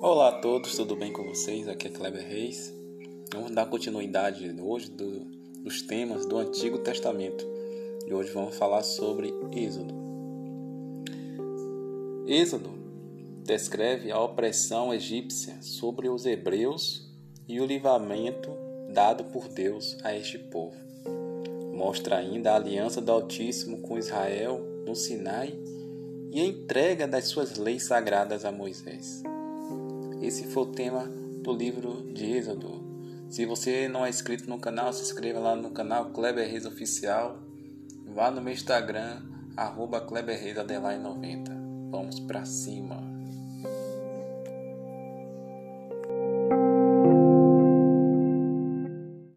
Olá a todos, tudo bem com vocês? Aqui é Kleber Reis. Vamos dar continuidade hoje do, dos temas do Antigo Testamento e hoje vamos falar sobre Êxodo. Êxodo descreve a opressão egípcia sobre os hebreus e o livramento dado por Deus a este povo. Mostra ainda a aliança do Altíssimo com Israel no Sinai e a entrega das suas leis sagradas a Moisés. Esse foi o tema do livro de Êxodo. Se você não é inscrito no canal, se inscreva lá no canal Kleber Reis Oficial. Vá no meu Instagram, arroba Kleber Reis 90. Vamos pra cima!